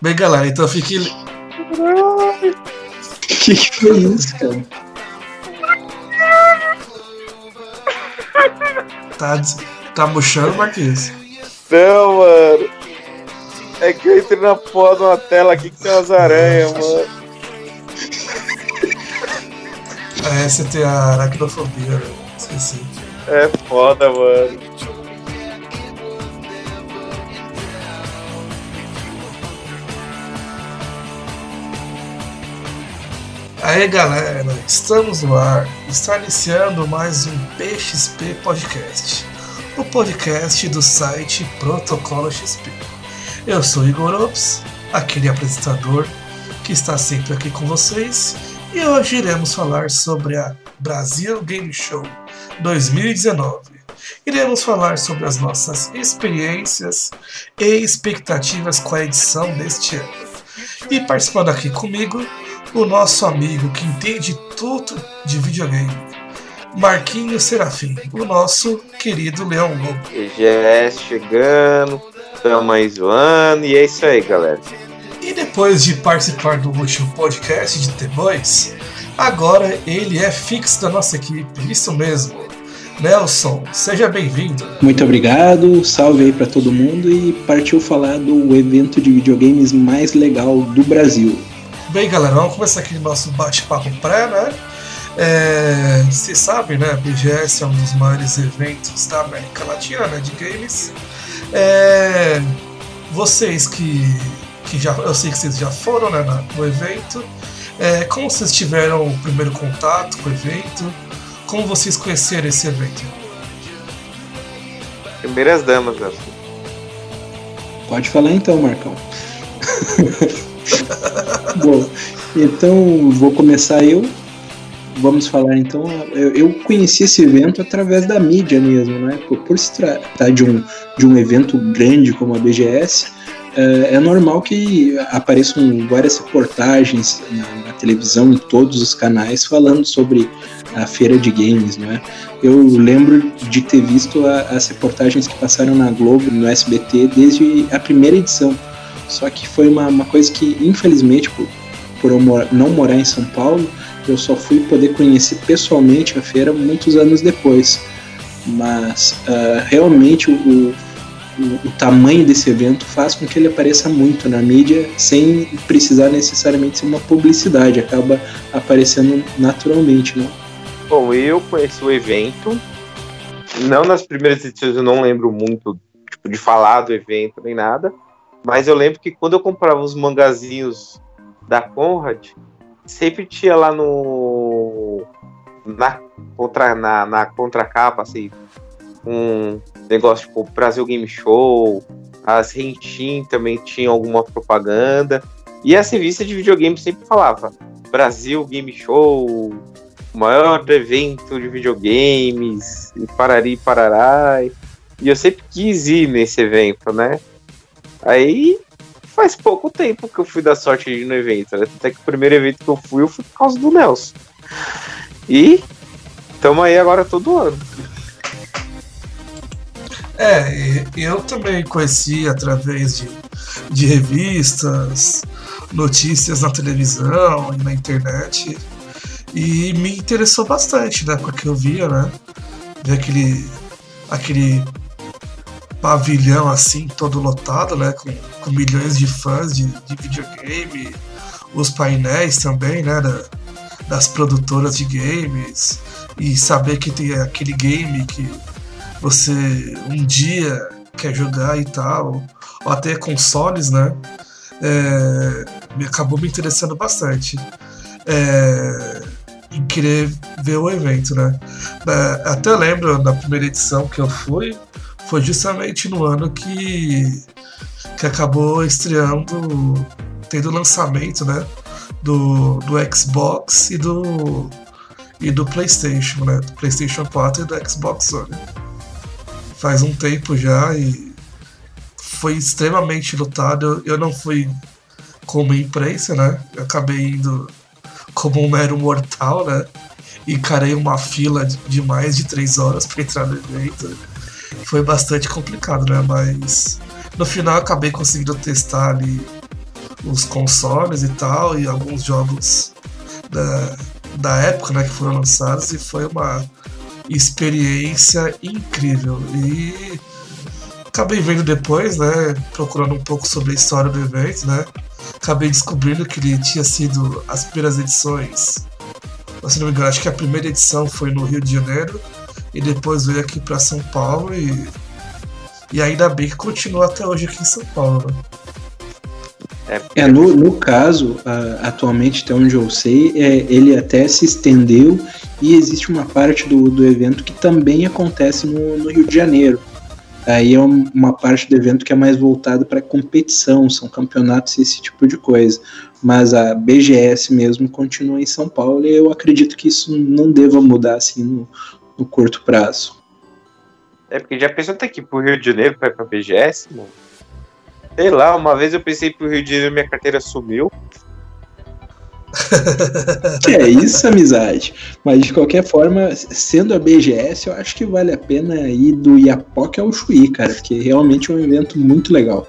Bem, galera, então fique. Que que foi isso, cara? Tá, des- tá murchando, Marquinhos? Não, mano. É que eu entrei na porra de uma tela aqui que tem umas aranhas, mano. É, você tem a aracnofobia, né? Esqueci. É foda, mano. Aí galera, estamos no ar. Está iniciando mais um PXP Podcast, o podcast do site Protocolo XP. Eu sou Igor Ops, aquele apresentador que está sempre aqui com vocês, e hoje iremos falar sobre a Brasil Game Show 2019. Iremos falar sobre as nossas experiências e expectativas com a edição deste ano. E participando aqui comigo, o nosso amigo que entende tudo de videogame, Marquinhos Serafim, o nosso querido Leão Lobo. EGS chegando, tamo aí zoando, e é isso aí, galera. E depois de participar do último podcast de T-Boys, agora ele é fixo da nossa equipe, isso mesmo. Nelson, seja bem-vindo. Muito obrigado, salve aí pra todo mundo e partiu falar do evento de videogames mais legal do Brasil. Bem, galera, vamos começar aqui o nosso bate-papo pré, né? É, vocês sabem, né? A BGS é um dos maiores eventos da América Latina, né? De games. É, vocês que, que já. Eu sei que vocês já foram né, no evento. É, como vocês tiveram o primeiro contato com o evento? Como vocês conheceram esse evento? Primeiras damas, né? Pode falar então, Marcão. Bom, então vou começar eu. Vamos falar então. Eu, conheci esse evento através da mídia mesmo, né? Por, por se tratar de um, de um evento grande como a BGS, é, é normal que apareçam várias reportagens na, na televisão, em todos os canais, falando sobre a feira de games, né? Eu lembro de ter visto a- as reportagens que passaram na Globo, no SBT, desde a primeira edição. Só que foi uma, uma coisa que, infelizmente, por, por eu não morar em São Paulo, eu só fui poder conhecer pessoalmente a feira muitos anos depois. Mas ah, realmente o, o, o tamanho desse evento faz com que ele apareça muito na mídia sem precisar necessariamente ser uma publicidade, acaba aparecendo naturalmente, né? Bom, eu conheci o evento. Não nas primeiras edições eu não lembro muito tipo, de falar do evento nem nada. Mas eu lembro que quando eu comprava os mangazinhos da Conrad, sempre tinha lá no. Na, contra, na, na contracapa, assim, um negócio tipo Brasil Game Show, as Rentin também tinham alguma propaganda. E as revistas de videogame sempre falava Brasil Game Show, o maior evento de videogames, e parari parará. E eu sempre quis ir nesse evento, né? Aí faz pouco tempo que eu fui dar sorte de ir no evento, né? Até que o primeiro evento que eu fui, eu fui por causa do Nelson. E estamos aí agora todo ano. É, eu também conheci através de, de revistas, notícias na televisão e na internet. E me interessou bastante, né? Porque eu via, né? Ver aquele, aquele pavilhão assim, todo lotado, né? Com, com milhões de fãs de, de videogame. Os painéis também, né? da- das produtoras de games. E saber que tem aquele game que você um dia quer jogar e tal, ou até consoles, né? É, me acabou me interessando bastante é, em querer ver o evento, né? É, até lembro na primeira edição que eu fui, foi justamente no ano que, que acabou estreando, tendo lançamento, né? Do, do Xbox e do, e do PlayStation, né? Do PlayStation 4 e do Xbox One faz um tempo já e foi extremamente lotado. Eu, eu não fui como imprensa, né? Eu acabei indo como um mero mortal, né? Encarei uma fila de mais de três horas para entrar no evento. Foi bastante complicado, né? Mas no final eu acabei conseguindo testar ali os consoles e tal, e alguns jogos da, da época né, que foram lançados, e foi uma experiência incrível. E acabei vendo depois, né, procurando um pouco sobre a história do evento, né, acabei descobrindo que ele tinha sido as primeiras edições. Se não me engano, acho que a primeira edição foi no Rio de Janeiro e depois veio aqui para São Paulo e e ainda bem que continua até hoje aqui em São Paulo. Né? É, no, no caso, uh, atualmente, até onde eu sei, é, ele até se estendeu e existe uma parte do, do evento que também acontece no, no Rio de Janeiro. Aí é uma parte do evento que é mais voltada para competição, são campeonatos e esse tipo de coisa. Mas a BGS mesmo continua em São Paulo e eu acredito que isso não deva mudar assim no, no curto prazo. É porque já pensou até que pro Rio de Janeiro para ir pra BGS, mano? Sei lá, uma vez eu pensei pro Rio de Janeiro minha carteira sumiu. que é isso, amizade. Mas de qualquer forma, sendo a BGS, eu acho que vale a pena ir do Iapoque ao Chuí, cara, porque realmente é um evento muito legal.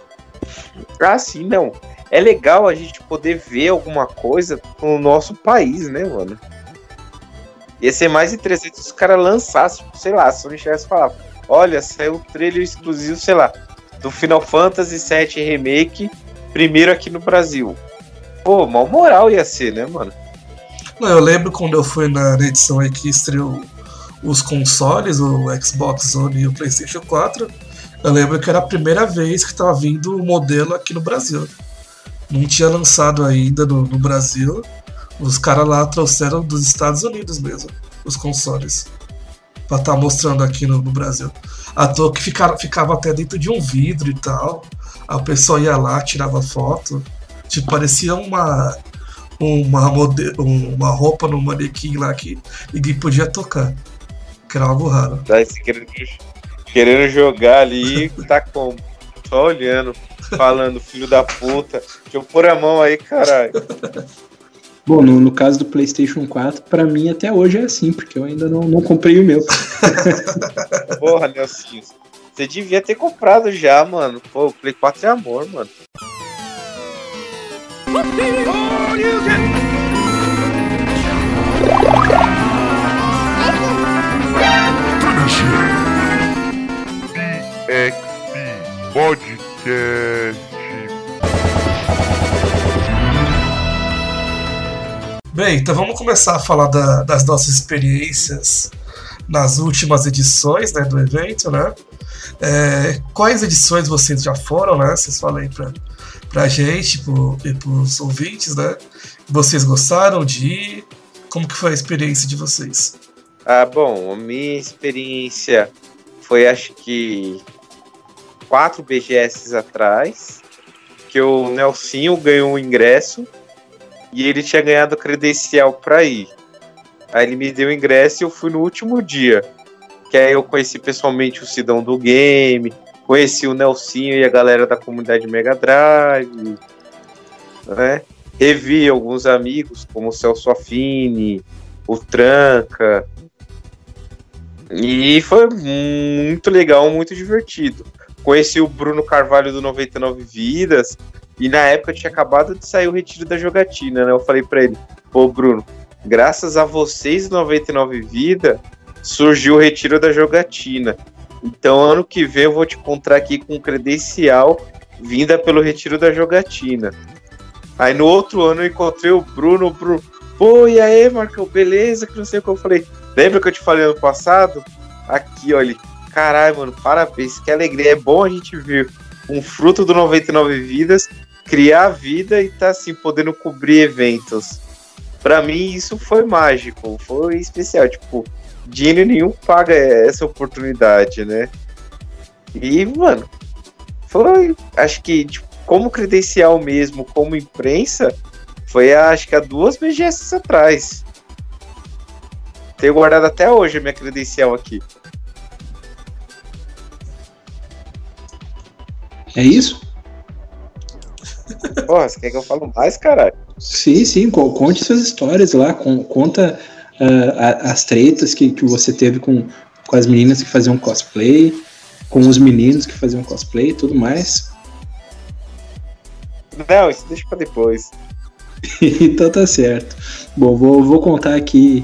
Ah, sim, não. É legal a gente poder ver alguma coisa no nosso país, né, mano? Ia ser mais interessante se os caras lançassem, sei lá, se o e falava, olha, saiu um trailer exclusivo, sei lá, do Final Fantasy VII Remake, primeiro aqui no Brasil. Pô, mal moral ia ser, né, mano? Não, eu lembro quando eu fui na edição aí que estreou os consoles, o Xbox One e o PlayStation 4. Eu lembro que era a primeira vez que estava vindo o modelo aqui no Brasil. Não tinha lançado ainda no, no Brasil. Os caras lá trouxeram dos Estados Unidos mesmo, os consoles. Pra estar tá mostrando aqui no, no Brasil. À toa que ficava, até dentro de um vidro e tal. A pessoa ia lá, tirava foto. Tipo, parecia uma, uma, mode, uma roupa no manequim lá que ninguém podia tocar. Que era algo raro. Tá querendo, querendo jogar ali, tá como? Só olhando, falando, filho da puta. Deixa eu pôr a mão aí, caralho. Bom, no, no, caso do PlayStation 4, para mim até hoje é assim, porque eu ainda não, não comprei o meu. Porra, Nelson. Você devia ter comprado já, mano. Pô, o Play 4 é amor, mano. Podcast. Bem, então vamos começar a falar da, das nossas experiências nas últimas edições né, do evento, né? É, quais edições vocês já foram, né? Vocês falam aí pra, pra gente pro, e pros ouvintes, né? Vocês gostaram de ir? Como que foi a experiência de vocês? Ah, bom, a minha experiência foi acho que quatro BGS atrás, que o Nelsinho ganhou um ingresso e ele tinha ganhado credencial para ir. Aí ele me deu o ingresso e eu fui no último dia. Que aí eu conheci pessoalmente o Sidão do Game, conheci o Nelsinho e a galera da comunidade Mega Drive, né? Revi alguns amigos, como o Celso Affini, o Tranca. E foi muito legal, muito divertido. Conheci o Bruno Carvalho do 99 Vidas, e na época tinha acabado de sair o retiro da jogatina, né? Eu falei para ele, pô, Bruno, graças a vocês 99 Vida, surgiu o retiro da jogatina. Então ano que vem eu vou te encontrar aqui com credencial vinda pelo retiro da jogatina. Aí no outro ano eu encontrei o Bruno, o Bruno, pô, e aí, Marcão, beleza? Que não sei o que eu falei. Lembra que eu te falei ano passado? Aqui, olha, caralho, mano, parabéns, que alegria. É bom a gente ver um fruto do 99 Vidas criar vida e tá assim podendo cobrir eventos. Para mim isso foi mágico, foi especial, tipo, dinheiro nenhum paga essa oportunidade, né? E, mano, foi, acho que tipo, como credencial mesmo, como imprensa, foi acho que há duas BGS atrás. Tenho guardado até hoje a minha credencial aqui. É isso? Porra, você quer que eu fale mais, caralho? Sim, sim, conte suas histórias lá, conta uh, as tretas que, que você teve com, com as meninas que faziam cosplay, com os meninos que faziam cosplay e tudo mais. Não, isso deixa pra depois. então tá certo. Bom, vou, vou contar aqui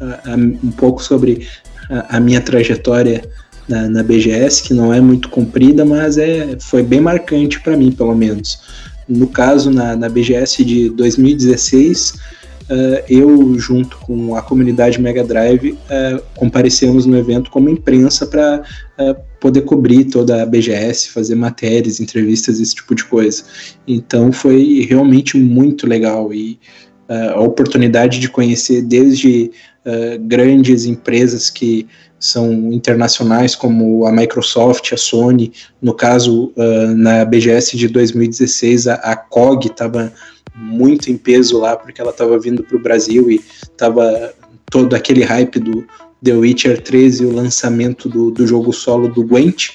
uh, um pouco sobre a, a minha trajetória na, na, BGS, que não é muito comprida, mas é, foi bem marcante para mim, pelo menos. No caso, na, na BGS de 2016, uh, eu, junto com a comunidade Mega Drive, uh, comparecemos no evento como imprensa para uh, poder cobrir toda a BGS, fazer matérias, entrevistas, esse tipo de coisa. Então foi realmente muito legal e a oportunidade de conhecer desde grandes empresas que são internacionais como a Microsoft, a Sony. No caso, uh, na BGS de 2016, a, a COG estava muito em peso lá, porque ela estava vindo para o Brasil e estava todo aquele hype do The Witcher 3 e o lançamento do, do jogo solo do Gwent.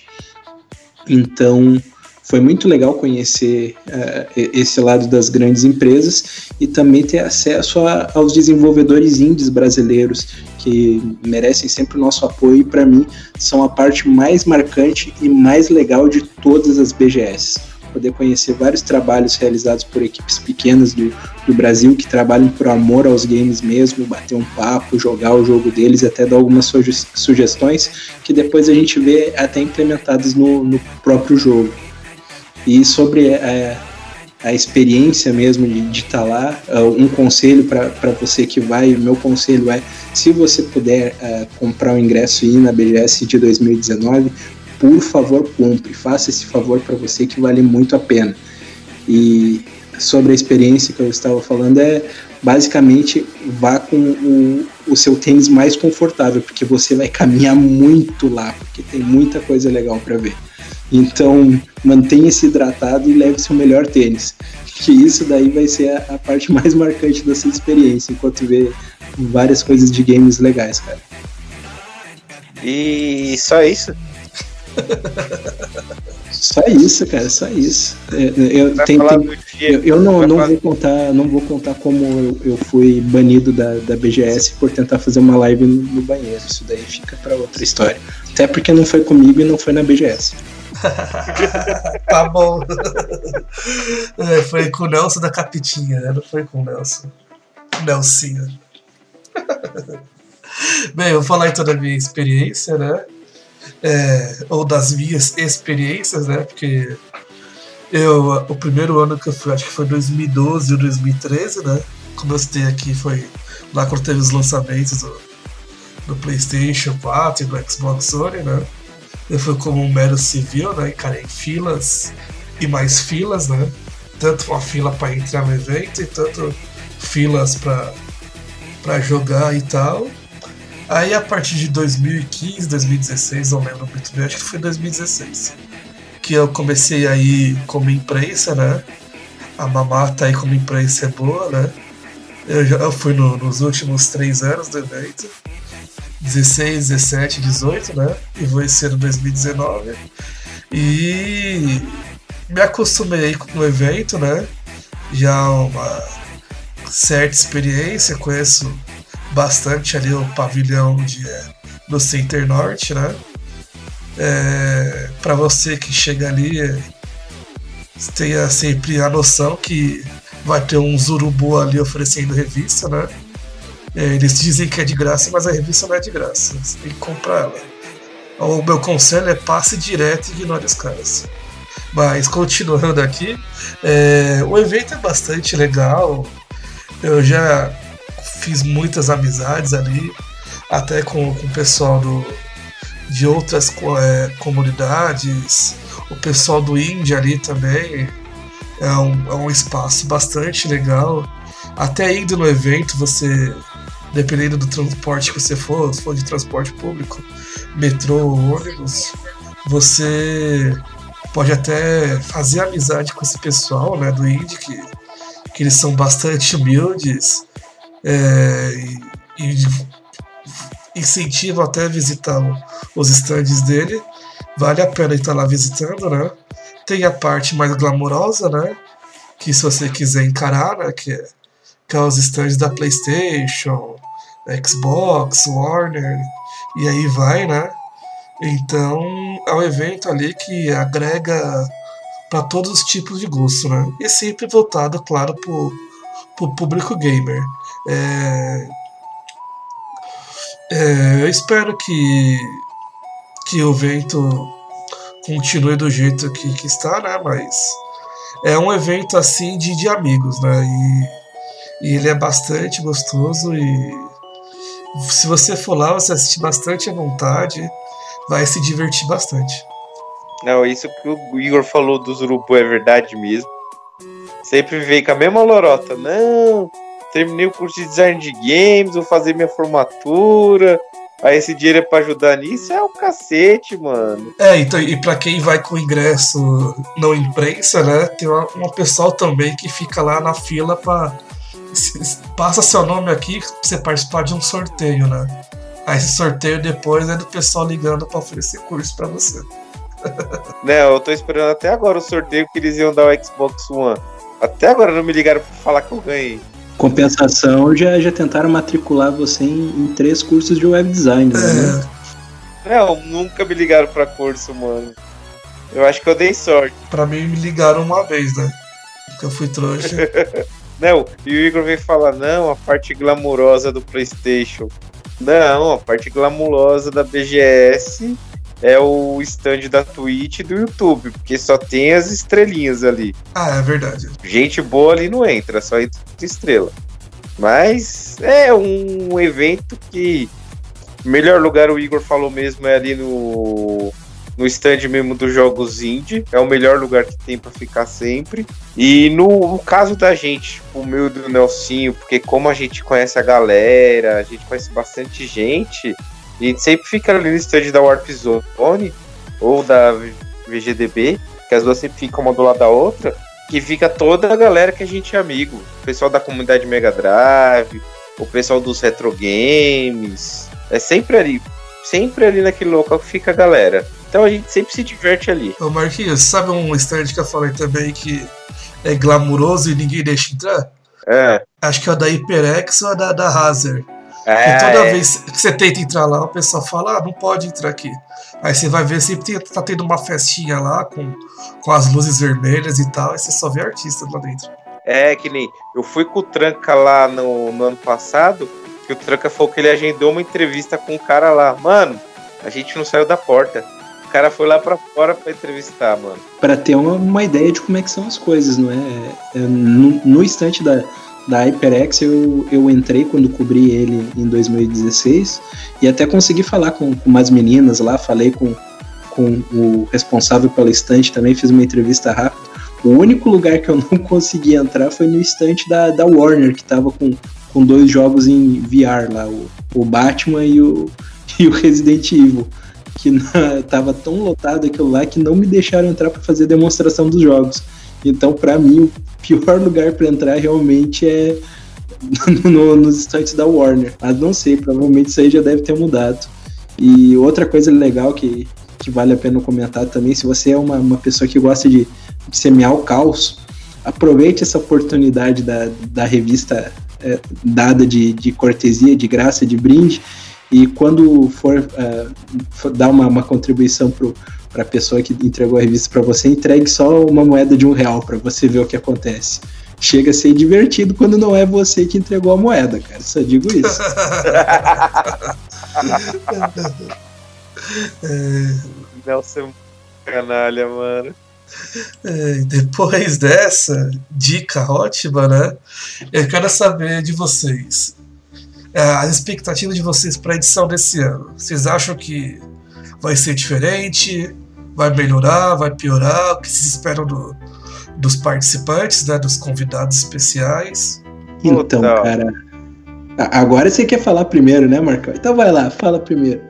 Então, foi muito legal conhecer uh, esse lado das grandes empresas e também ter acesso a, aos desenvolvedores indies brasileiros que merecem sempre o nosso apoio e para mim são a parte mais marcante e mais legal de todas as BGS. Poder conhecer vários trabalhos realizados por equipes pequenas do, do Brasil que trabalham por amor aos games mesmo, bater um papo, jogar o jogo deles, até dar algumas sugestões que depois a gente vê até implementadas no, no próprio jogo. E sobre é, a experiência mesmo de estar tá lá, é, um conselho para você que vai, meu conselho é, se você puder uh, comprar o ingresso e ir na BGS de 2019, por favor compre, faça esse favor para você que vale muito a pena. E sobre a experiência que eu estava falando é basicamente vá com o, o seu tênis mais confortável, porque você vai caminhar muito lá, porque tem muita coisa legal para ver. Então, mantenha-se hidratado e leve seu melhor tênis. Que isso daí vai ser a, a, parte mais marcante da sua experiência, enquanto vê várias coisas de games legais, cara. E só isso? Só isso, cara, só isso. É, eu, tem, tem, eu, eu não, não vou contar, não vou contar como eu, eu, fui banido da, da BGS por tentar fazer uma live no, no banheiro. Isso daí fica para outra história. Até porque não foi comigo e não foi na BGS. tá bom. É, foi com o Nelson da Capitinha, né? Não foi com o Nelson. Nelsinho. Bem, eu vou falar então da minha experiência, né? É, ou das minhas experiências, né? Porque eu, o primeiro ano que eu fui, acho que foi 2012 ou 2013, né? Como eu citei aqui, foi lá quando teve os lançamentos do, do PlayStation 4 e do Xbox One, né? Eu fui como um mero civil, né? Encarei filas e mais filas, né? Tanto uma fila para entrar no evento e tanto filas para jogar e tal. Aí a partir de 2015, 2016, não lembro muito bem, acho que foi 2016, que eu comecei aí como imprensa, né? A mamata aí como imprensa é boa, né? Eu já eu fui no, nos últimos três anos do evento. 16, 17, 18, né? E vou esse ano 2019. E me acostumei com o evento, né? Já uma certa experiência, conheço bastante ali o pavilhão de, do Center Norte, né? É, para você que chega ali, tenha sempre a noção que vai ter um urubu ali oferecendo revista, né? É, eles dizem que é de graça, mas a revista não é de graça. Você tem que comprar ela. O meu conselho é passe direto e ignore os caras. Mas continuando aqui, é, o evento é bastante legal. Eu já fiz muitas amizades ali, até com, com o pessoal do, de outras é, comunidades, o pessoal do Índia ali também. É um, é um espaço bastante legal. Até indo no evento, você dependendo do transporte que você for, se for de transporte público, metrô ônibus, você pode até fazer amizade com esse pessoal né, do Indy, que, que eles são bastante humildes é, e, e incentivam até a visitar os estandes dele. Vale a pena estar lá visitando, né? Tem a parte mais glamourosa, né? Que se você quiser encarar, né? Que é que os stands da PlayStation, Xbox, Warner, e aí vai, né? Então é um evento ali que agrega para todos os tipos de gosto, né? E sempre voltado, claro, para o público gamer. É, é, eu espero que, que o evento continue do jeito que, que está, né? Mas é um evento assim de, de amigos, né? E, e ele é bastante gostoso e se você for lá, você assiste bastante à vontade, vai se divertir bastante. Não, isso que o Igor falou dos urubu é verdade mesmo. Sempre veio com a mesma lorota. Não, terminei o curso de design de games, vou fazer minha formatura. Aí esse dinheiro é pra ajudar nisso, é o cacete, mano. É, então, e pra quem vai com ingresso não imprensa, né? Tem uma, uma pessoal também que fica lá na fila pra. Passa seu nome aqui pra você participar de um sorteio, né? Aí esse sorteio depois é do pessoal ligando pra oferecer curso pra você. Não, eu tô esperando até agora o sorteio que eles iam dar o Xbox One. Até agora não me ligaram pra falar que eu ganhei. Compensação, já, já tentaram matricular você em, em três cursos de web design, né? É. Não, nunca me ligaram pra curso, mano. Eu acho que eu dei sorte. Pra mim me ligaram uma vez, né? Porque eu fui trouxa. não, e o Igor veio falar, não, a parte glamurosa do Playstation. Não, a parte glamurosa da BGS é o stand da Twitch e do YouTube, porque só tem as estrelinhas ali. Ah, é verdade. Gente boa ali não entra, só entra estrela. Mas é um evento que melhor lugar o Igor falou mesmo é ali no no stand mesmo dos jogos indie, é o melhor lugar que tem para ficar sempre. E no, no, caso da gente, o meu e do Nelsinho, porque como a gente conhece a galera, a gente conhece bastante gente, a gente sempre fica ali no stand da Warp Zone ou da VGDB, que as duas sempre ficam uma do lado da outra, que fica toda a galera que a gente é amigo. O pessoal da comunidade Mega Drive, o pessoal dos retro games. É sempre ali. Sempre ali naquele local que fica a galera. Então a gente sempre se diverte ali. Ô Marquinhos, sabe um stand que eu falei também que é glamuroso e ninguém deixa entrar? É. Acho que é o da HyperX ou a da, da Razer. É, e toda vez que você tenta entrar lá, o pessoal fala, ah, não pode entrar aqui. Aí você vai ver, sempre tem, tá tendo uma festinha lá com, com as luzes vermelhas e tal, e você só vê artistas lá dentro. É, que nem. Eu fui com o Tranca lá no, no ano passado, que o Tranca falou que ele agendou uma entrevista com um cara lá. Mano, a gente não saiu da porta. O cara foi lá para fora para entrevistar, mano. Para ter uma, uma, ideia de como é que são as coisas, não é? é no, no instante da, da HyperX eu, eu entrei quando cobri ele em 2016 e até consegui falar com, com umas meninas lá, falei com, com o responsável pela estante também, fiz uma entrevista rápida. O único lugar que eu não consegui entrar foi no estante da, da Warner, que tava com, com dois jogos em VR lá, o, o Batman e o, e o Resident Evil. Que na, tava tão lotado aquilo lá que não me deixaram entrar para fazer demonstração dos jogos. Então, para mim, o pior lugar para entrar realmente é no, nos estantes da Warner. Mas não sei, provavelmente isso aí já deve ter mudado. E outra coisa legal que, que vale a pena comentar também, se você é uma, uma pessoa que gosta de, de semear o caos, aproveite essa oportunidade da, da revista é, dada de, de cortesia, de graça, de brinde, e quando for, uh, for dar uma, uma contribuição para a pessoa que entregou a revista para você, entregue só uma moeda de um real para você ver o que acontece. Chega a ser divertido quando não é você que entregou a moeda, cara. Só digo isso. é... Nelson canalha, mano. É, depois dessa dica ótima, né? Eu quero saber de vocês. É, as expectativas de vocês para a edição desse ano. Vocês acham que vai ser diferente? vai melhorar, vai piorar, o que se espera do, dos participantes, né, dos convidados especiais. Então, cara, agora você quer falar primeiro, né, Marcão? Então vai lá, fala primeiro.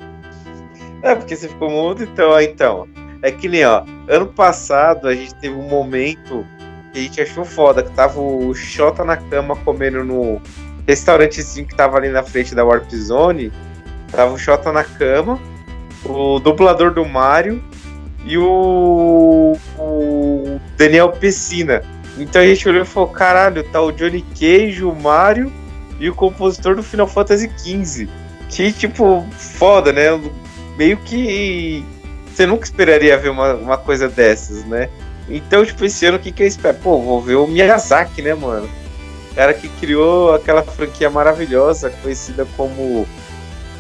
É, porque você ficou mudo, então, então. É que nem, ó, ano passado a gente teve um momento que a gente achou foda, que tava o Xota na cama comendo no restaurantezinho que tava ali na frente da Warp Zone. Tava o Xota na cama, o dublador do Mario e o, o Daniel Pessina. Então a gente olhou e falou: caralho, tá o Johnny Cage, o Mario e o compositor do Final Fantasy XV. Que, tipo, foda, né? Meio que você nunca esperaria ver uma, uma coisa dessas, né? Então, tipo, esse ano o que, que eu espero? Pô, vou ver o Miyazaki, né, mano? Cara que criou aquela franquia maravilhosa, conhecida como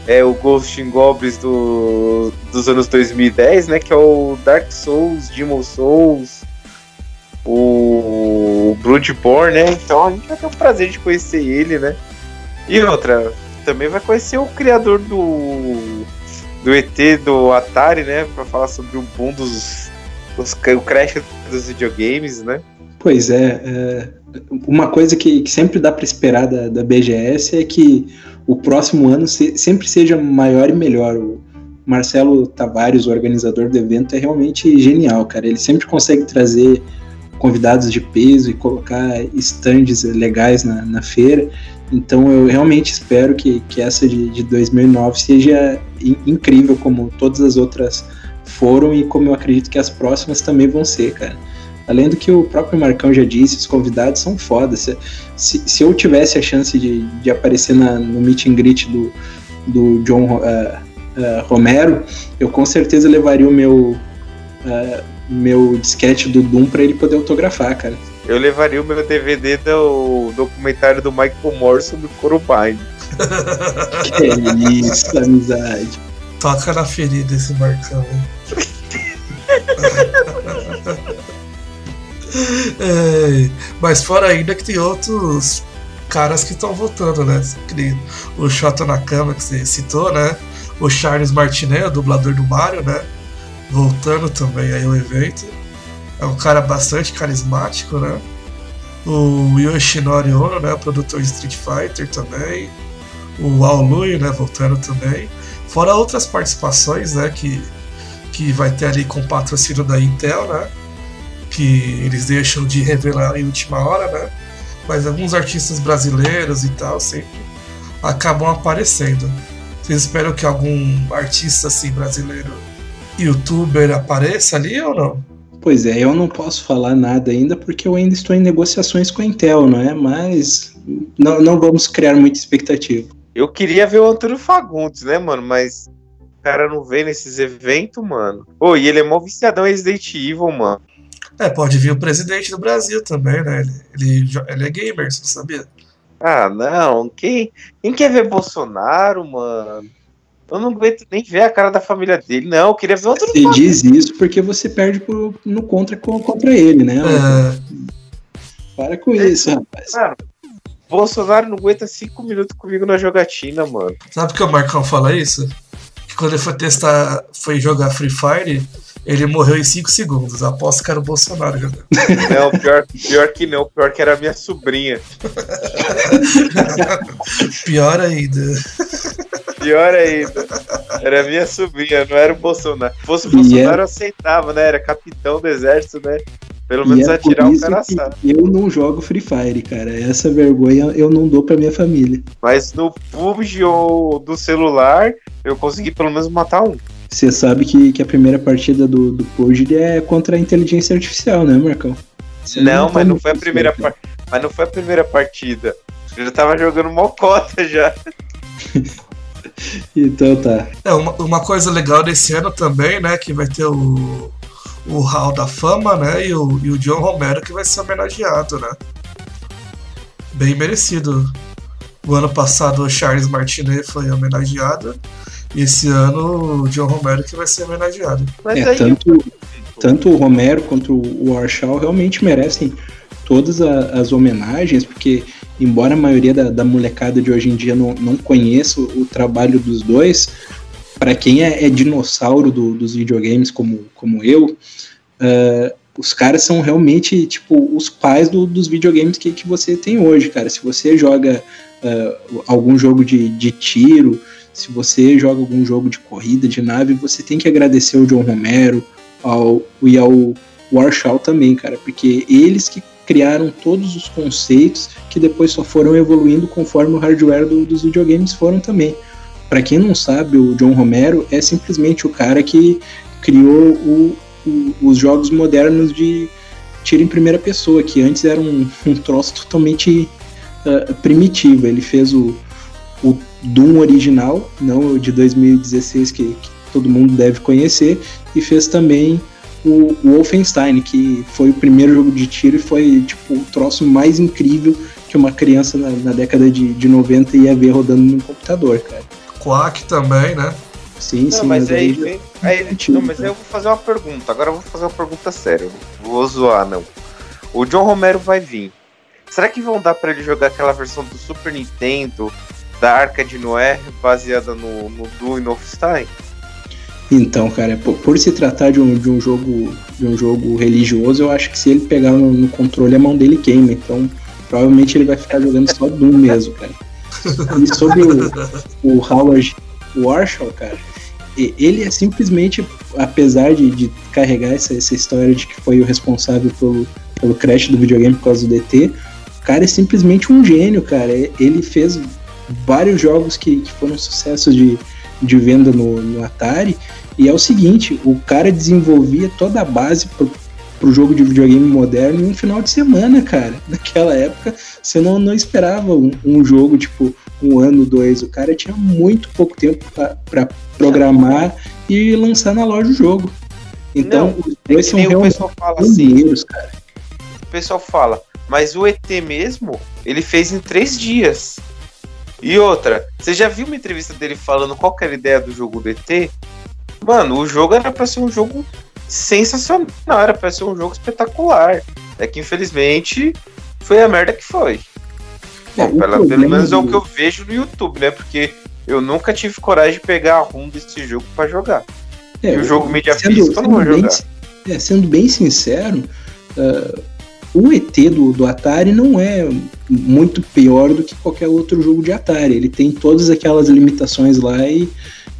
é, o Ghost in Goblins do, dos anos 2010, né? Que é o Dark Souls, Demon Souls, o Bloodborne, né? Então a gente vai ter o prazer de conhecer ele, né? E outra, também vai conhecer o criador do do ET do Atari, né? Para falar sobre o boom dos, dos o crash dos videogames, né? Pois é, é uma coisa que, que sempre dá para esperar da, da, BGS é que o próximo ano se, sempre seja maior e melhor. O Marcelo Tavares, o organizador do evento, é realmente genial, cara. Ele sempre consegue trazer convidados de peso e colocar stands legais na, na feira. Então eu realmente espero que, que essa de, de 2009 seja in, incrível como todas as outras foram e como eu acredito que as próximas também vão ser, cara. Além do que o próprio Marcão já disse, os convidados são fodas. Se, se, se eu tivesse a chance de, de aparecer na, no meet and greet do, do John uh, uh, Romero, eu com certeza levaria o meu, uh, meu disquete do Doom para ele poder autografar, cara. Eu levaria o meu DVD do documentário do Michael Morrison do Corubine. que isso, amizade. Toca na ferida esse Marcão. é, mas fora ainda que tem outros caras que estão voltando, né? O Shota Nakama que você citou, né? O Charles Martinet, o dublador do Mario, né? Voltando também aí ao evento. É um cara bastante carismático, né? O Yoshinori Ono, né? Produtor de Street Fighter também. O Aului, né? Voltando também. Fora outras participações, né? Que, que vai ter ali com patrocínio da Intel, né? Que eles deixam de revelar em última hora, né? Mas alguns artistas brasileiros e tal sempre acabam aparecendo. Vocês esperam que algum artista assim brasileiro, youtuber apareça ali ou não? Pois é, eu não posso falar nada ainda porque eu ainda estou em negociações com a Intel, não é? Mas não, não vamos criar muita expectativa. Eu queria ver o Antônio Fagundes, né, mano? Mas o cara não vem nesses eventos, mano. Pô, e ele é mó viciadão em Resident Evil, mano. É, pode vir o presidente do Brasil também, né? Ele, ele, ele é gamer, você sabia? Ah, não. Quem, quem quer ver Bolsonaro, mano? Eu não aguento nem ver a cara da família dele. Não, eu queria ver outro. Você diz isso porque você perde por, no contra contra ele, né? É... Para com é, isso, rapaz. Mano, Bolsonaro não aguenta cinco minutos comigo na jogatina, mano. Sabe que o Marcão fala isso? Que quando ele foi testar, foi jogar Free Fire, ele morreu em 5 segundos. Aposto que era o Bolsonaro jogando. Não, pior, pior que não. Pior que era a minha sobrinha. pior ainda. Pior ainda. Era a minha sobrinha, não era o Bolsonaro. Se fosse o Bolsonaro, é... eu aceitava, né? Era capitão do exército, né? Pelo menos é atirar o cara sabe. Eu não jogo Free Fire, cara. Essa vergonha eu não dou pra minha família. Mas no PUBG ou do celular, eu consegui pelo menos matar um. Você sabe que, que a primeira partida do, do Purge é contra a inteligência artificial, né, Marcão? Você não, não mas não foi a primeira par... Mas não foi a primeira partida. Eu já tava jogando mocota já. então tá. É, uma, uma coisa legal desse ano também, né? Que vai ter o, o Hall da Fama, né? E o, e o John Romero que vai ser homenageado, né? Bem merecido. O ano passado o Charles Martinet foi homenageado esse ano o John Romero que vai ser homenageado. Mas é, aí... tanto, tanto o Romero quanto o Warshaw realmente merecem todas a, as homenagens, porque embora a maioria da, da, molecada de hoje em dia não, não conheça o, o trabalho dos dois, para quem é, é dinossauro do, dos videogames como, como eu, uh, os caras são realmente tipo os pais do, dos videogames que, que você tem hoje, cara. Se você joga uh, algum jogo de, de tiro, se você joga algum jogo de corrida, de nave, você tem que agradecer ao John Romero ao, e ao Warshaw também, cara, porque eles que criaram todos os conceitos que depois só foram evoluindo conforme o hardware do, dos videogames foram também. Para quem não sabe, o John Romero é simplesmente o cara que criou o, o, os jogos modernos de tiro em primeira pessoa, que antes era um, um troço totalmente uh, primitivo. Ele fez o, o Doom original, não o de 2016 que, que todo mundo deve conhecer, e fez também o, o Wolfenstein, que foi o primeiro jogo de tiro e foi tipo o troço mais incrível que uma criança na, na década de, de 90 ia ver rodando no computador, cara. Quack também, né? Sim, Não, sim. mas aí, já- vem- aí- não, mas aí eu vou fazer uma pergunta. Agora eu vou fazer uma pergunta séria. Vou zoar, não. O John Romero vai vir. Será que vão dar pra ele jogar aquela versão do Super Nintendo da Arca de Noé baseada no, no Doom e no Wolfenstein? Então, cara, por, por se tratar de um, de um jogo de um jogo religioso, eu acho que se ele pegar no, no controle, a mão dele queima. Então, provavelmente ele vai ficar jogando só Doom mesmo, cara. E sobre o, o Howard Warshall, cara, ele é simplesmente, apesar de, de carregar essa, essa história de que foi o responsável pelo, pelo crash do videogame por causa do DT, o cara é simplesmente um gênio, cara. Ele fez vários jogos que, que foram sucessos de, de venda no, no Atari. E é o seguinte, o cara desenvolvia toda a base pro, pro jogo de videogame moderno em um final de semana, cara. Naquela época, você não, não esperava um, um jogo, tipo, um ano, dois. O cara tinha muito pouco tempo para programar e lançar na loja o jogo. Então, Não, os É dois são o pessoal fala assim. cara. O pessoal fala, mas o ET mesmo, ele fez em três dias. E outra, você já viu uma entrevista dele falando qual que era a ideia do jogo do ET? Mano, o jogo era pra ser um jogo sensacional, era pra ser um jogo espetacular. É que infelizmente foi a merda que foi. É, Bom, pela- pelo problema menos é o que eu vejo no YouTube, né? Porque eu nunca tive coragem de pegar a ROM desse jogo pra jogar. É, E o jogo mídia sendo- física eu não vou sendo bem jogar. sin- é, sendo bem sincero, ah, o ET do, do Atari não é muito pior do que qualquer outro jogo de Atari. Ele tem todas aquelas limitações lá e,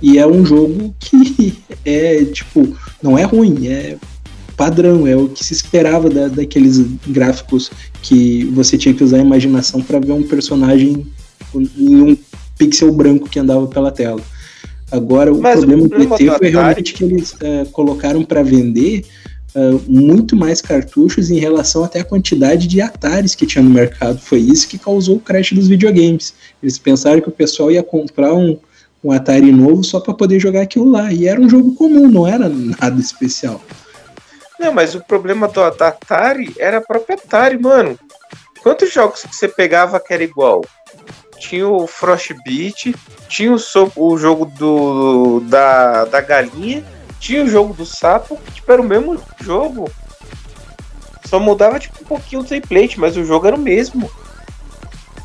e é um jogo que é, tipo, não é ruim, é padrão, é o que se esperava da, daqueles gráficos que você tinha que usar a imaginação para ver um personagem em um pixel branco que andava pela tela. Agora, o Mas o problema do ET foi realmente que eles eh, colocaram para vender eh, muito mais cartuchos em relação até à quantidade de Ataris que tinha no mercado. Foi isso que causou o crash dos videogames. Eles pensaram que o pessoal ia comprar um, um Atari novo só para poder jogar aquilo lá. E era um jogo comum, não era nada especial. Não, mas o problema do, Atari era proprietário, mano. Quantos jogos que você pegava que era igual? Tinha o Frostbeat, tinha o, so- o jogo do, da, da galinha, tinha o jogo do sapo, que tipo, era o mesmo jogo. Só mudava tipo, um pouquinho o template, mas o jogo era o mesmo.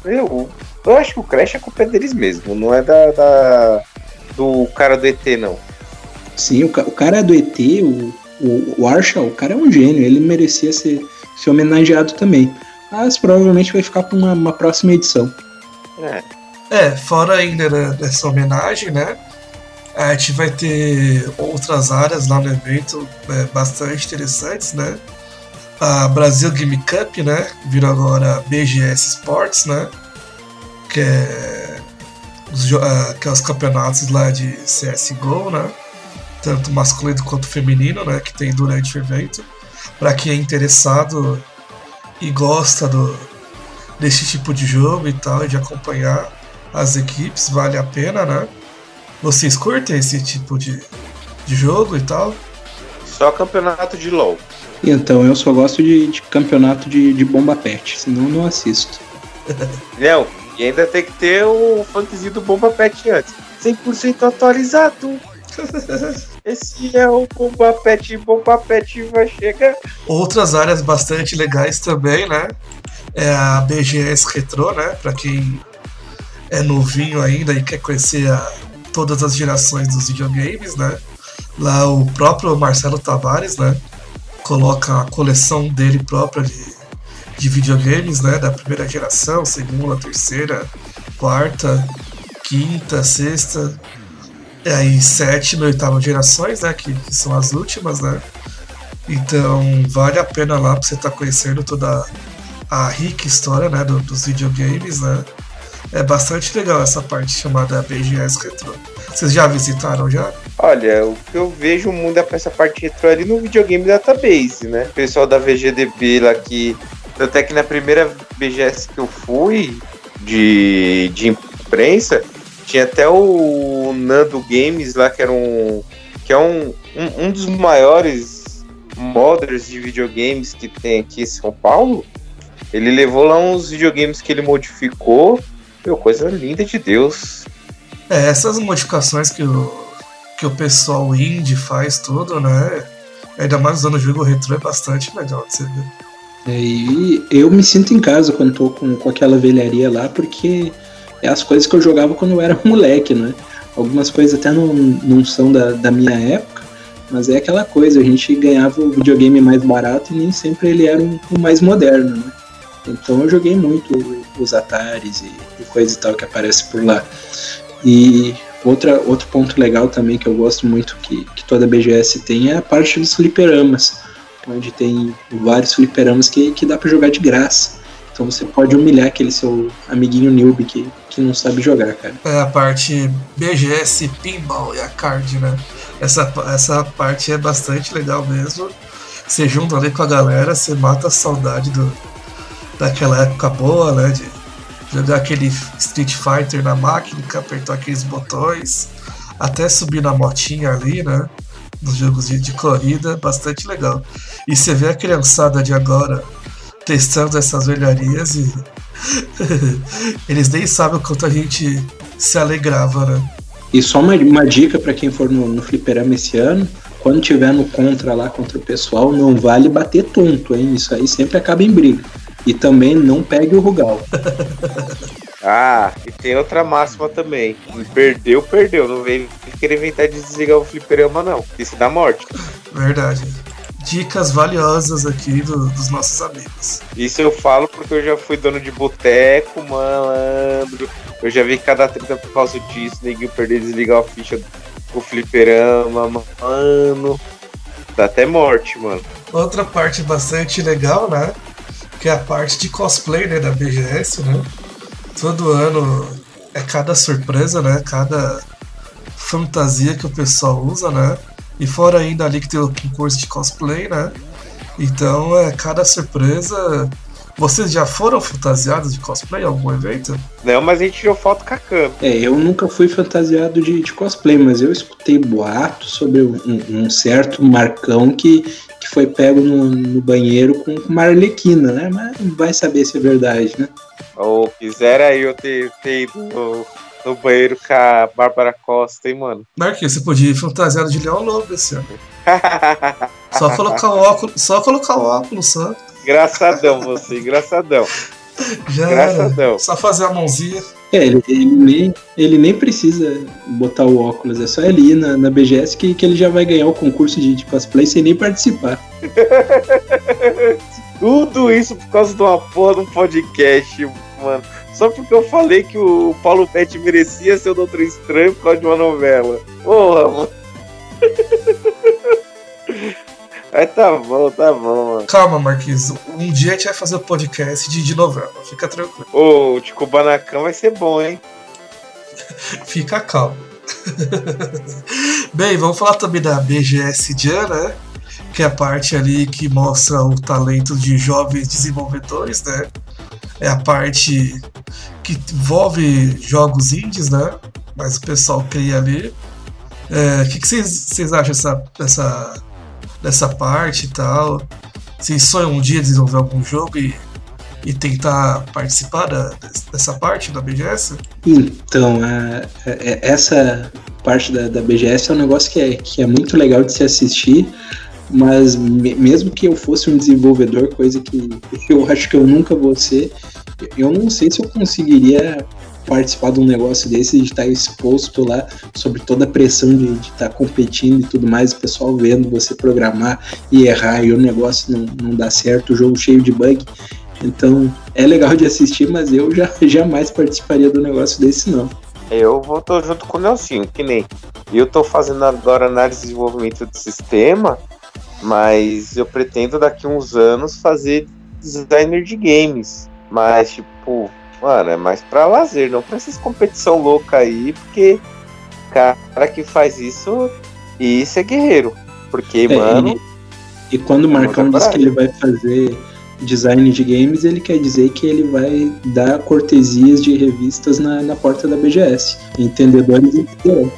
Eu, eu acho que o Crash é culpa deles mesmo, não é da, da- do cara do ET, não. Sim, o, o cara do ET, o, o, o Arshall, o cara é um gênio, ele merecia ser, ser homenageado também. Mas provavelmente vai ficar para uma, uma próxima edição. É. É, fora ainda né, dessa homenagem, né? A gente vai ter outras áreas lá no evento né, bastante interessantes, né? A Brasil Game Cup, né? Virou agora BGS Sports, né? Que é os, ah, que é os campeonatos lá de CSGO, né? Tanto masculino quanto feminino, né? Que tem durante o evento. Para quem é interessado e gosta do, desse tipo de jogo e tal, e de acompanhar as equipes, vale a pena, né? Vocês curtem esse tipo de, de jogo e tal? Só campeonato de LOL. Então, eu só gosto de, de campeonato de, de bomba pet, senão eu não assisto. Não, e ainda tem que ter o funkzinho do Bomba Pet antes. 100% atualizado. Esse é o Bomba Pet, Bomba Pet vai chegar. Outras áreas bastante legais também, né? É a BGS Retro, né? Pra quem é novinho ainda e quer conhecer a- todas as gerações dos videogames, né? Lá o próprio Marcelo Tavares, né? Coloca a coleção dele própria de, de videogames, né? Da primeira geração, segunda, terceira, quarta, quinta, sexta, e aí sétima e oitava gerações, né? Que, que são as últimas, né? Então vale a pena lá pra você estar conhecendo toda a rica história né, do- dos videogames, né? É bastante legal essa parte chamada BGS Retro. Vocês já visitaram já? Olha, o que eu vejo muito é essa parte retrô ali no videogame database, né? O pessoal da VGDB lá que. Tanto é que na primeira BGS que eu fui de, de imprensa, tinha até o Nando Games lá, que era um. que é um, um, um dos maiores modders de videogames que tem aqui em São Paulo. Ele levou lá uns videogames que ele modificou. Meu, coisa linda de Deus. É, essas modificações que o, que o pessoal indie faz tudo, né? Ainda mais usando o jogo retrô é bastante legal de você ver. É, e eu me sinto em casa quando tô com, com aquela velharia lá, porque é as coisas que eu jogava quando eu era moleque, né? Algumas coisas até não, não são da, da minha época, mas é aquela coisa, a gente ganhava o videogame mais barato e nem sempre ele era o, o mais moderno, né? Então eu joguei muito os Ataris e, e coisa e tal que aparece por lá. E outra, outro ponto legal também que eu gosto muito que, que toda BGS tem é a parte dos fliperamas, onde tem vários fliperamas que, que dá para jogar de graça. Então você pode humilhar aquele seu amiguinho noob que, que não sabe jogar, cara. É a parte BGS Pinball e a card, né? Essa, essa parte é bastante legal mesmo. Você junta ali com a galera, você mata a saudade do, daquela época boa, né? De jogar aquele Street Fighter na máquina, apertar aqueles botões, até subir na motinha ali, né? Nos jogos de, de corrida, bastante legal. E você vê a criançada de agora testando essas velharias e eles nem sabem o quanto a gente se alegrava, né? E só uma, uma dica para quem for no, no fliperama esse ano, quando tiver no contra lá contra o pessoal, não vale bater tonto, hein? Isso aí sempre acaba em briga. E também não pegue o Rugal. Ah, e tem outra máxima também. Perdeu, perdeu. Não vem querer inventar de desligar o fliperama, não. Isso dá morte. Verdade. Dicas valiosas aqui do, dos nossos amigos. Isso eu falo porque eu já fui dono de boteco, malandro. Eu já vi cada treta por causa disso. Neguinho perder desligar a ficha do fliperama, mano. Dá até morte, mano. Outra parte bastante legal, né? Que é a parte de cosplay né, da BGS, né? Todo ano é cada surpresa, né? Cada fantasia que o pessoal usa, né? E fora ainda ali que tem o concurso de cosplay, né? Então é cada surpresa. Vocês já foram fantasiados de cosplay em algum evento? Não, mas a gente tirou foto com a câmera. É, eu nunca fui fantasiado de, de cosplay, mas eu escutei boato sobre um, um certo Marcão que, que foi pego no, no banheiro com, com uma arlequina, né? Mas não vai saber se é verdade, né? Ou quisera eu ter, ter ido no, no banheiro com a Bárbara Costa, hein, mano? Marquinhos, você podia ir fantasiado de Leão Lobo esse ano. Só colocar o óculos, só colocar o óculos, só. Engraçadão você, engraçadão. Já Engraçadão. Só fazer a mãozinha. É, ele, ele nem, ele nem precisa botar o óculos, é só ele ir na, na BGS que, que ele já vai ganhar o concurso de, de cosplay sem nem participar. Tudo isso por causa de uma porra de um podcast, mano. Só porque eu falei que o Paulo Pet merecia ser o Doutor Estranho por causa de uma novela. Porra, mano. Aí tá bom, tá bom, mano. Calma, Marquinhos. Um dia a gente vai fazer o podcast de, de novela. Fica tranquilo. Ô, o Tico Banacan vai ser bom, hein? Fica calmo. Bem, vamos falar também da BGS Jan, né? Que é a parte ali que mostra o talento de jovens desenvolvedores, né? É a parte que envolve jogos indies, né? Mas o pessoal cria ali. É, O que, que vocês, vocês acham dessa, dessa, dessa parte e tal? Vocês sonham um dia desenvolver algum jogo e, e tentar participar da- dessa parte da BGS? Então, a- a- essa parte da, da BGS é um negócio que é, que é muito legal de se assistir, mas me- mesmo que eu fosse um desenvolvedor, coisa que eu acho que eu nunca vou ser, eu não sei se eu conseguiria participar de um negócio desse, de estar exposto lá sobre toda a pressão de de estar competindo e tudo mais, o pessoal vendo você programar e errar e o negócio não, não dá certo, o jogo cheio de bug. Então é legal de assistir, mas eu já, jamais participaria do negócio desse, não. Eu vou tô junto com o Nelsinho, que nem. Eu tô fazendo agora análise de desenvolvimento do sistema, mas eu pretendo daqui uns anos fazer designer de games. Mas, tipo, mano, é mais pra lazer, não pra essas competição louca aí, porque cara que faz isso, isso é guerreiro. Porque, É, mano, E quando o Vamos Marcão diz que ele vai fazer design de games, ele quer dizer que ele vai dar cortesias de revistas na, na porta da BGS. Entendedores entenderão.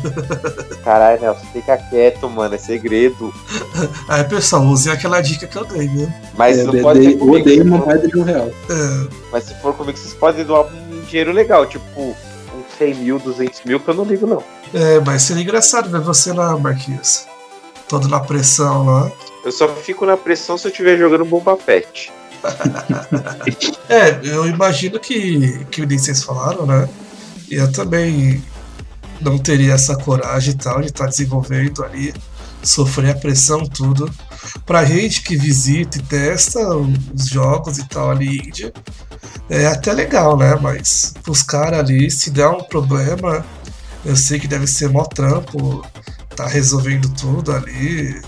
Caralho, Nelson, fica quieto, mano, é segredo. Aí, pessoal, usem aquela dica que eu dei, viu? Mas É, não eu pode dei, comigo. eu dei se uma moeda de um real. É, Mas se for comigo, vocês podem doar um dinheiro legal, tipo, uns 100 mil, 200 mil, que eu não ligo, não. é, mas seria engraçado ver você lá, Marquinhos. Todo na pressão lá. Eu só fico na pressão se eu estiver jogando Bomba Pet. É, eu imagino que, que vocês falaram, né? Eu também não teria essa coragem e tal de estar desenvolvendo ali, sofrer a pressão, tudo. Pra gente que visita e testa os jogos e tal ali indie, é até legal, né? Mas pros caras ali, se der um problema, eu sei que deve ser mó trampo, tá resolvendo tudo ali,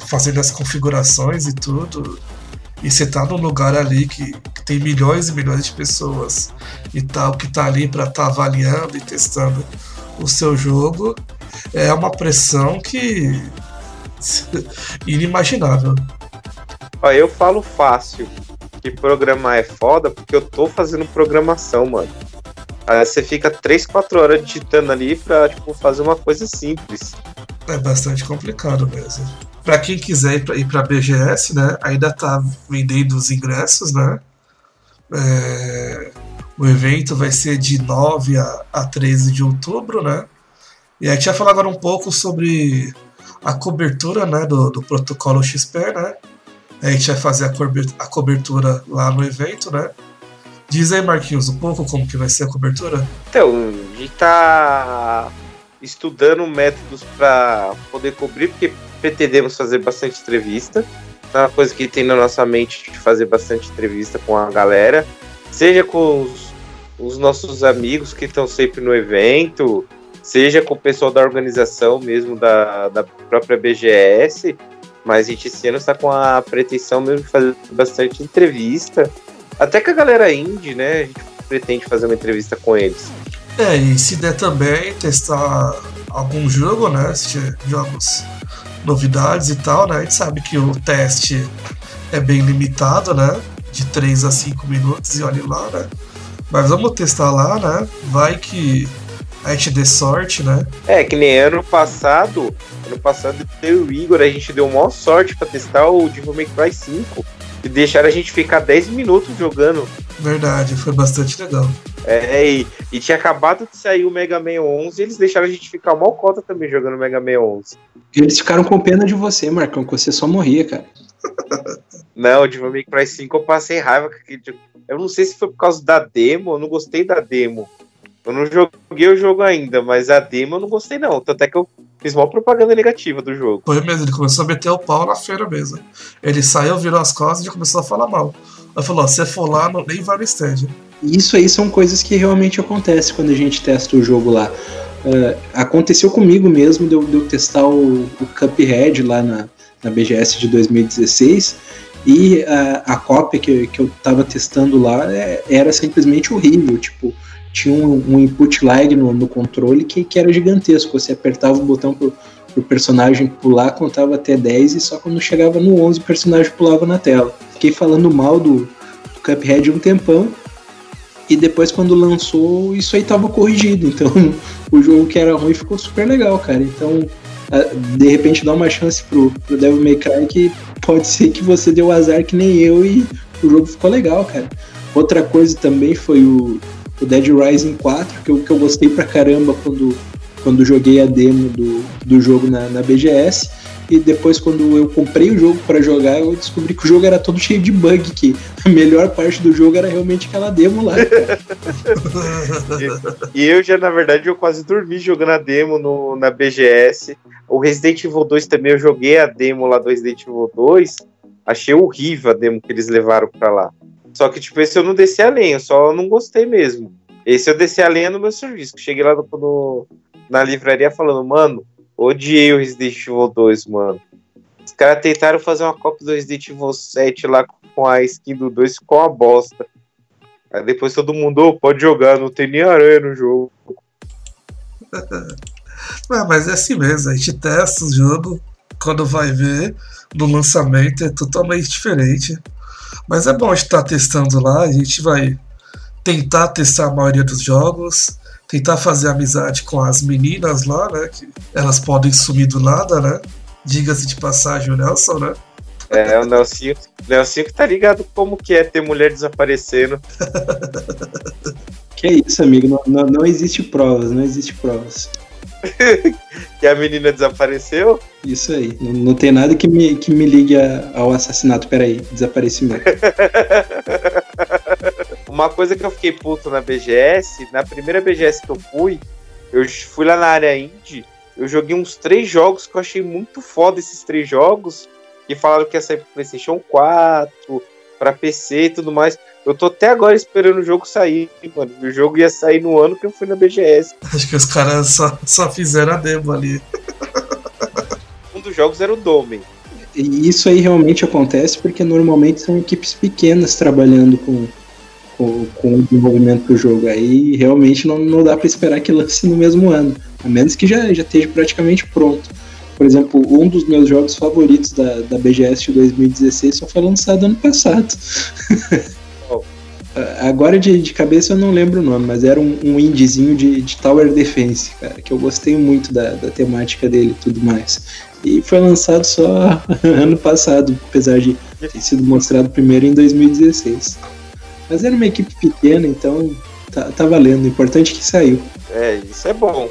fazendo as configurações e tudo. E você tá num lugar ali que, que tem milhões e milhões de pessoas e tal, que tá ali para estar avaliando e testando o seu jogo, é uma pressão que. inimaginável. Ó, eu falo fácil que programar é foda porque eu tô fazendo programação, mano. Aí você fica 3, 4 horas digitando ali pra, tipo, fazer uma coisa simples. É bastante complicado mesmo. Para quem quiser ir pra, ir pra BGS, né? Ainda tá vendendo os ingressos, né? É, o evento vai ser de 9 a, a 13 de outubro, né? E a gente vai falar agora um pouco sobre a cobertura né, do, do protocolo XP, né? A gente vai fazer a, a cobertura lá no evento, né? Diz aí, Marquinhos, um pouco como que vai ser a cobertura. Então, a gente tá estudando métodos para poder cobrir, porque pretendemos fazer bastante entrevista. É uma coisa que tem na nossa mente de fazer bastante entrevista com a galera, seja com os, os nossos amigos que estão sempre no evento, seja com o pessoal da organização mesmo da, da própria BGS. Mas a gente esse ano está com a pretensão mesmo de fazer bastante entrevista. Até com a galera indie, né? A gente pretende fazer uma entrevista com eles. É, e se der também, testar algum jogo, né? Se jogos novidades e tal, né? A gente sabe que o teste é bem limitado, né? De 3 a 5 minutos e olha lá, né? Mas vamos testar lá, né? Vai que a gente dê sorte, né? É, que nem ano passado, ano passado eu e o Igor, a gente deu maior sorte pra testar o Devil May Cry 5. E deixaram a gente ficar 10 minutos jogando. Verdade, foi bastante legal. É, e, e tinha acabado de sair o Mega Man 11 e eles deixaram a gente ficar mal cota também jogando o Mega Man 11. Eles ficaram com pena de você, Marcão, que você só morria, cara. Não, Devil May Cry 5 eu passei raiva. com aquele jogo. Eu não sei se foi por causa da demo, eu não gostei da demo. Eu não joguei o jogo ainda, mas a demo eu não gostei não. Tanto é que eu fiz uma propaganda negativa do jogo. Foi mesmo, ele começou a meter o pau na feira mesmo. Ele saiu, virou as costas e começou a falar mal. Aí falou, se você for lá, não, nem vai no stand. E Isso aí são coisas que realmente acontecem quando a gente testa o jogo lá. É, aconteceu comigo mesmo de eu, de eu testar o, o Cuphead lá na, na BGS de 2016 e a, a cópia que, que eu tava testando lá é- era simplesmente horrível. Tipo, tinha um, um input lag no, no controle que, que era gigantesco. Você apertava o botão pro, pro personagem pular, contava até 10 e só quando chegava no 11 o personagem pulava na tela. Fiquei falando mal do, do Cuphead um tempão. E depois, quando lançou, isso aí tava corrigido. Então, o jogo que era ruim ficou super legal, cara. Então, de repente, dá uma chance pro, pro Devil May Cry que pode ser que você deu azar que nem eu e o jogo ficou legal, cara. Outra coisa também foi o, o Dead Rising 4, que eu, que eu gostei pra caramba quando, quando joguei a demo do, do jogo na, na BGS. E depois, quando eu comprei o jogo pra jogar, eu descobri que o jogo era todo cheio de bug, que a melhor parte do jogo era realmente aquela demo lá. E eu já, na verdade, eu quase dormi jogando a demo no, na BGS. O Resident Evil 2 também, eu joguei a demo lá do Resident Evil 2. Achei horrível a demo que eles levaram pra lá. Só que, tipo, esse eu não desci a lenha, só não gostei mesmo. Esse eu desci a lenha no meu serviço. Cheguei lá no, no- na livraria falando, mano, odiei o Resident Evil 2, mano. Os caras tentaram fazer uma cópia do Resident Evil 7 lá com a skin do 2, ficou uma bosta. Aí depois todo mundo, "Ô, pode jogar, não tem nem aranha no jogo. Mas é assim mesmo, a gente testa o jogo, quando vai ver no lançamento é totalmente diferente. Mas é bom estar testando lá, a gente vai tentar testar a maioria dos jogos, tentar fazer amizade com as meninas lá, né? Que elas podem sumir do nada, né? Diga-se de passagem o Nelson, né? É, o Nelsinho, Nelsinho que tá ligado como que é ter mulher desaparecendo. Que isso, amigo, não, não, não existe provas, não existe provas. que a menina desapareceu? Isso aí, não, não tem nada que me, que me ligue a- ao assassinato, peraí, desaparecimento. Uma coisa que eu fiquei puto na BGS, na primeira BGS que eu fui, eu fui lá na área indie, eu joguei uns três jogos que eu achei muito foda esses três jogos, que falaram que ia sair pro Playstation 4, pra PC e tudo mais. Eu tô até agora esperando o jogo sair, mano. O jogo ia sair no ano que eu fui na BGS. Acho que os caras só, só fizeram a demo ali. Um dos jogos era o Domen. E isso aí realmente acontece porque normalmente são equipes pequenas trabalhando com, com, com o desenvolvimento do jogo. Aí realmente não, não dá para esperar que lance no mesmo ano, a menos que já, já esteja praticamente pronto. Por exemplo, um dos meus jogos favoritos da, da BGS de 2016 só foi lançado ano passado. Qual? Agora de, de cabeça eu não lembro o nome, mas era um, um indiezinho de, de Tower Defense, cara, que eu gostei muito da, da temática dele e tudo mais. E foi lançado só ano passado, apesar de ter sido mostrado primeiro em 2016. Mas era uma equipe pequena, então tá, tá valendo. O importante é que saiu. É, isso é bom.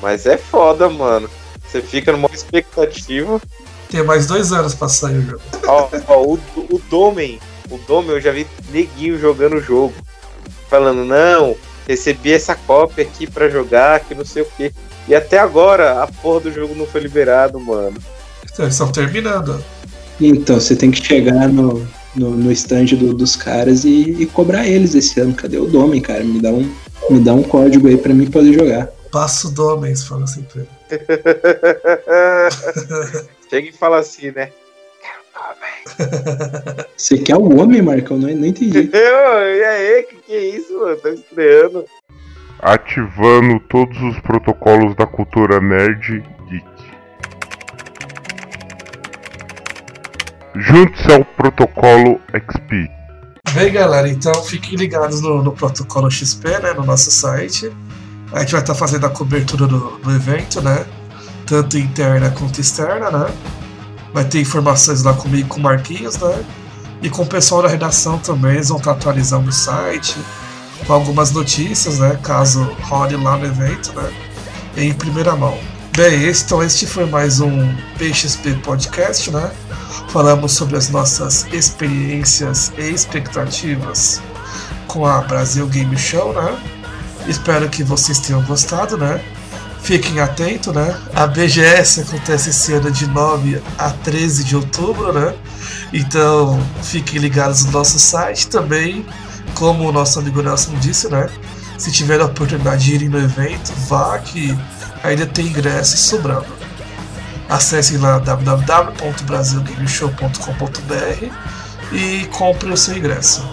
Mas é foda, mano. Você fica numa expectativa. Tem mais dois anos pra sair o jogo. Ó, ó, o, o Domen, o Domen eu já vi neguinho jogando o jogo. Falando, não, recebi essa cópia aqui pra jogar, que não sei o quê. E até agora a porra do jogo não foi liberado, mano. Então, eles estão terminando. Então, você tem que chegar no, no, no stand do- dos caras e, e cobrar eles esse ano. Cadê o Domen, cara? Me dá um, me dá um código aí pra mim poder jogar. Passo do homens, fala assim pra ele. Chega e fala assim, né? Você quer o homem, Marcão? Não, não entendi. Eu, e aí, que que é isso, mano? Tá estreando. Ativando todos os protocolos da cultura nerd geek. Junte-se ao protocolo XP. Bem, galera, então fiquem ligados no, no protocolo XP, né, no nosso site. A gente vai estar fazendo a cobertura do, do evento, né? Tanto interna quanto externa, né? Vai ter informações lá comigo com o Marquinhos, né? E com o pessoal da redação também, eles vão estar atualizando o site, com algumas notícias, né? Caso role lá no evento, né? Em primeira mão. Bem, então este foi mais um PXP Podcast, né? Falamos sobre as nossas experiências e expectativas com a Brasil Game Show, né? Espero que vocês tenham gostado, né? Fiquem atentos, né? A BGS acontece esse ano de 9 a 13 de outubro, né? Então fiquem ligados no nosso site também, como o nosso amigo Nelson disse, né? Se tiver a oportunidade de irem no evento, vá que ainda tem ingressos sobrando. Acessem lá www.brasilgameshow.com.br e compre o seu ingresso.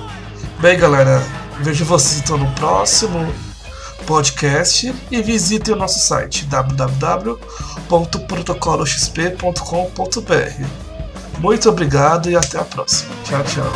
Bem, galera, vejo vocês então no próximo podcast e visitem o nosso site www.protocoloxp.com.br. Muito obrigado e até a próxima. Tchau, tchau.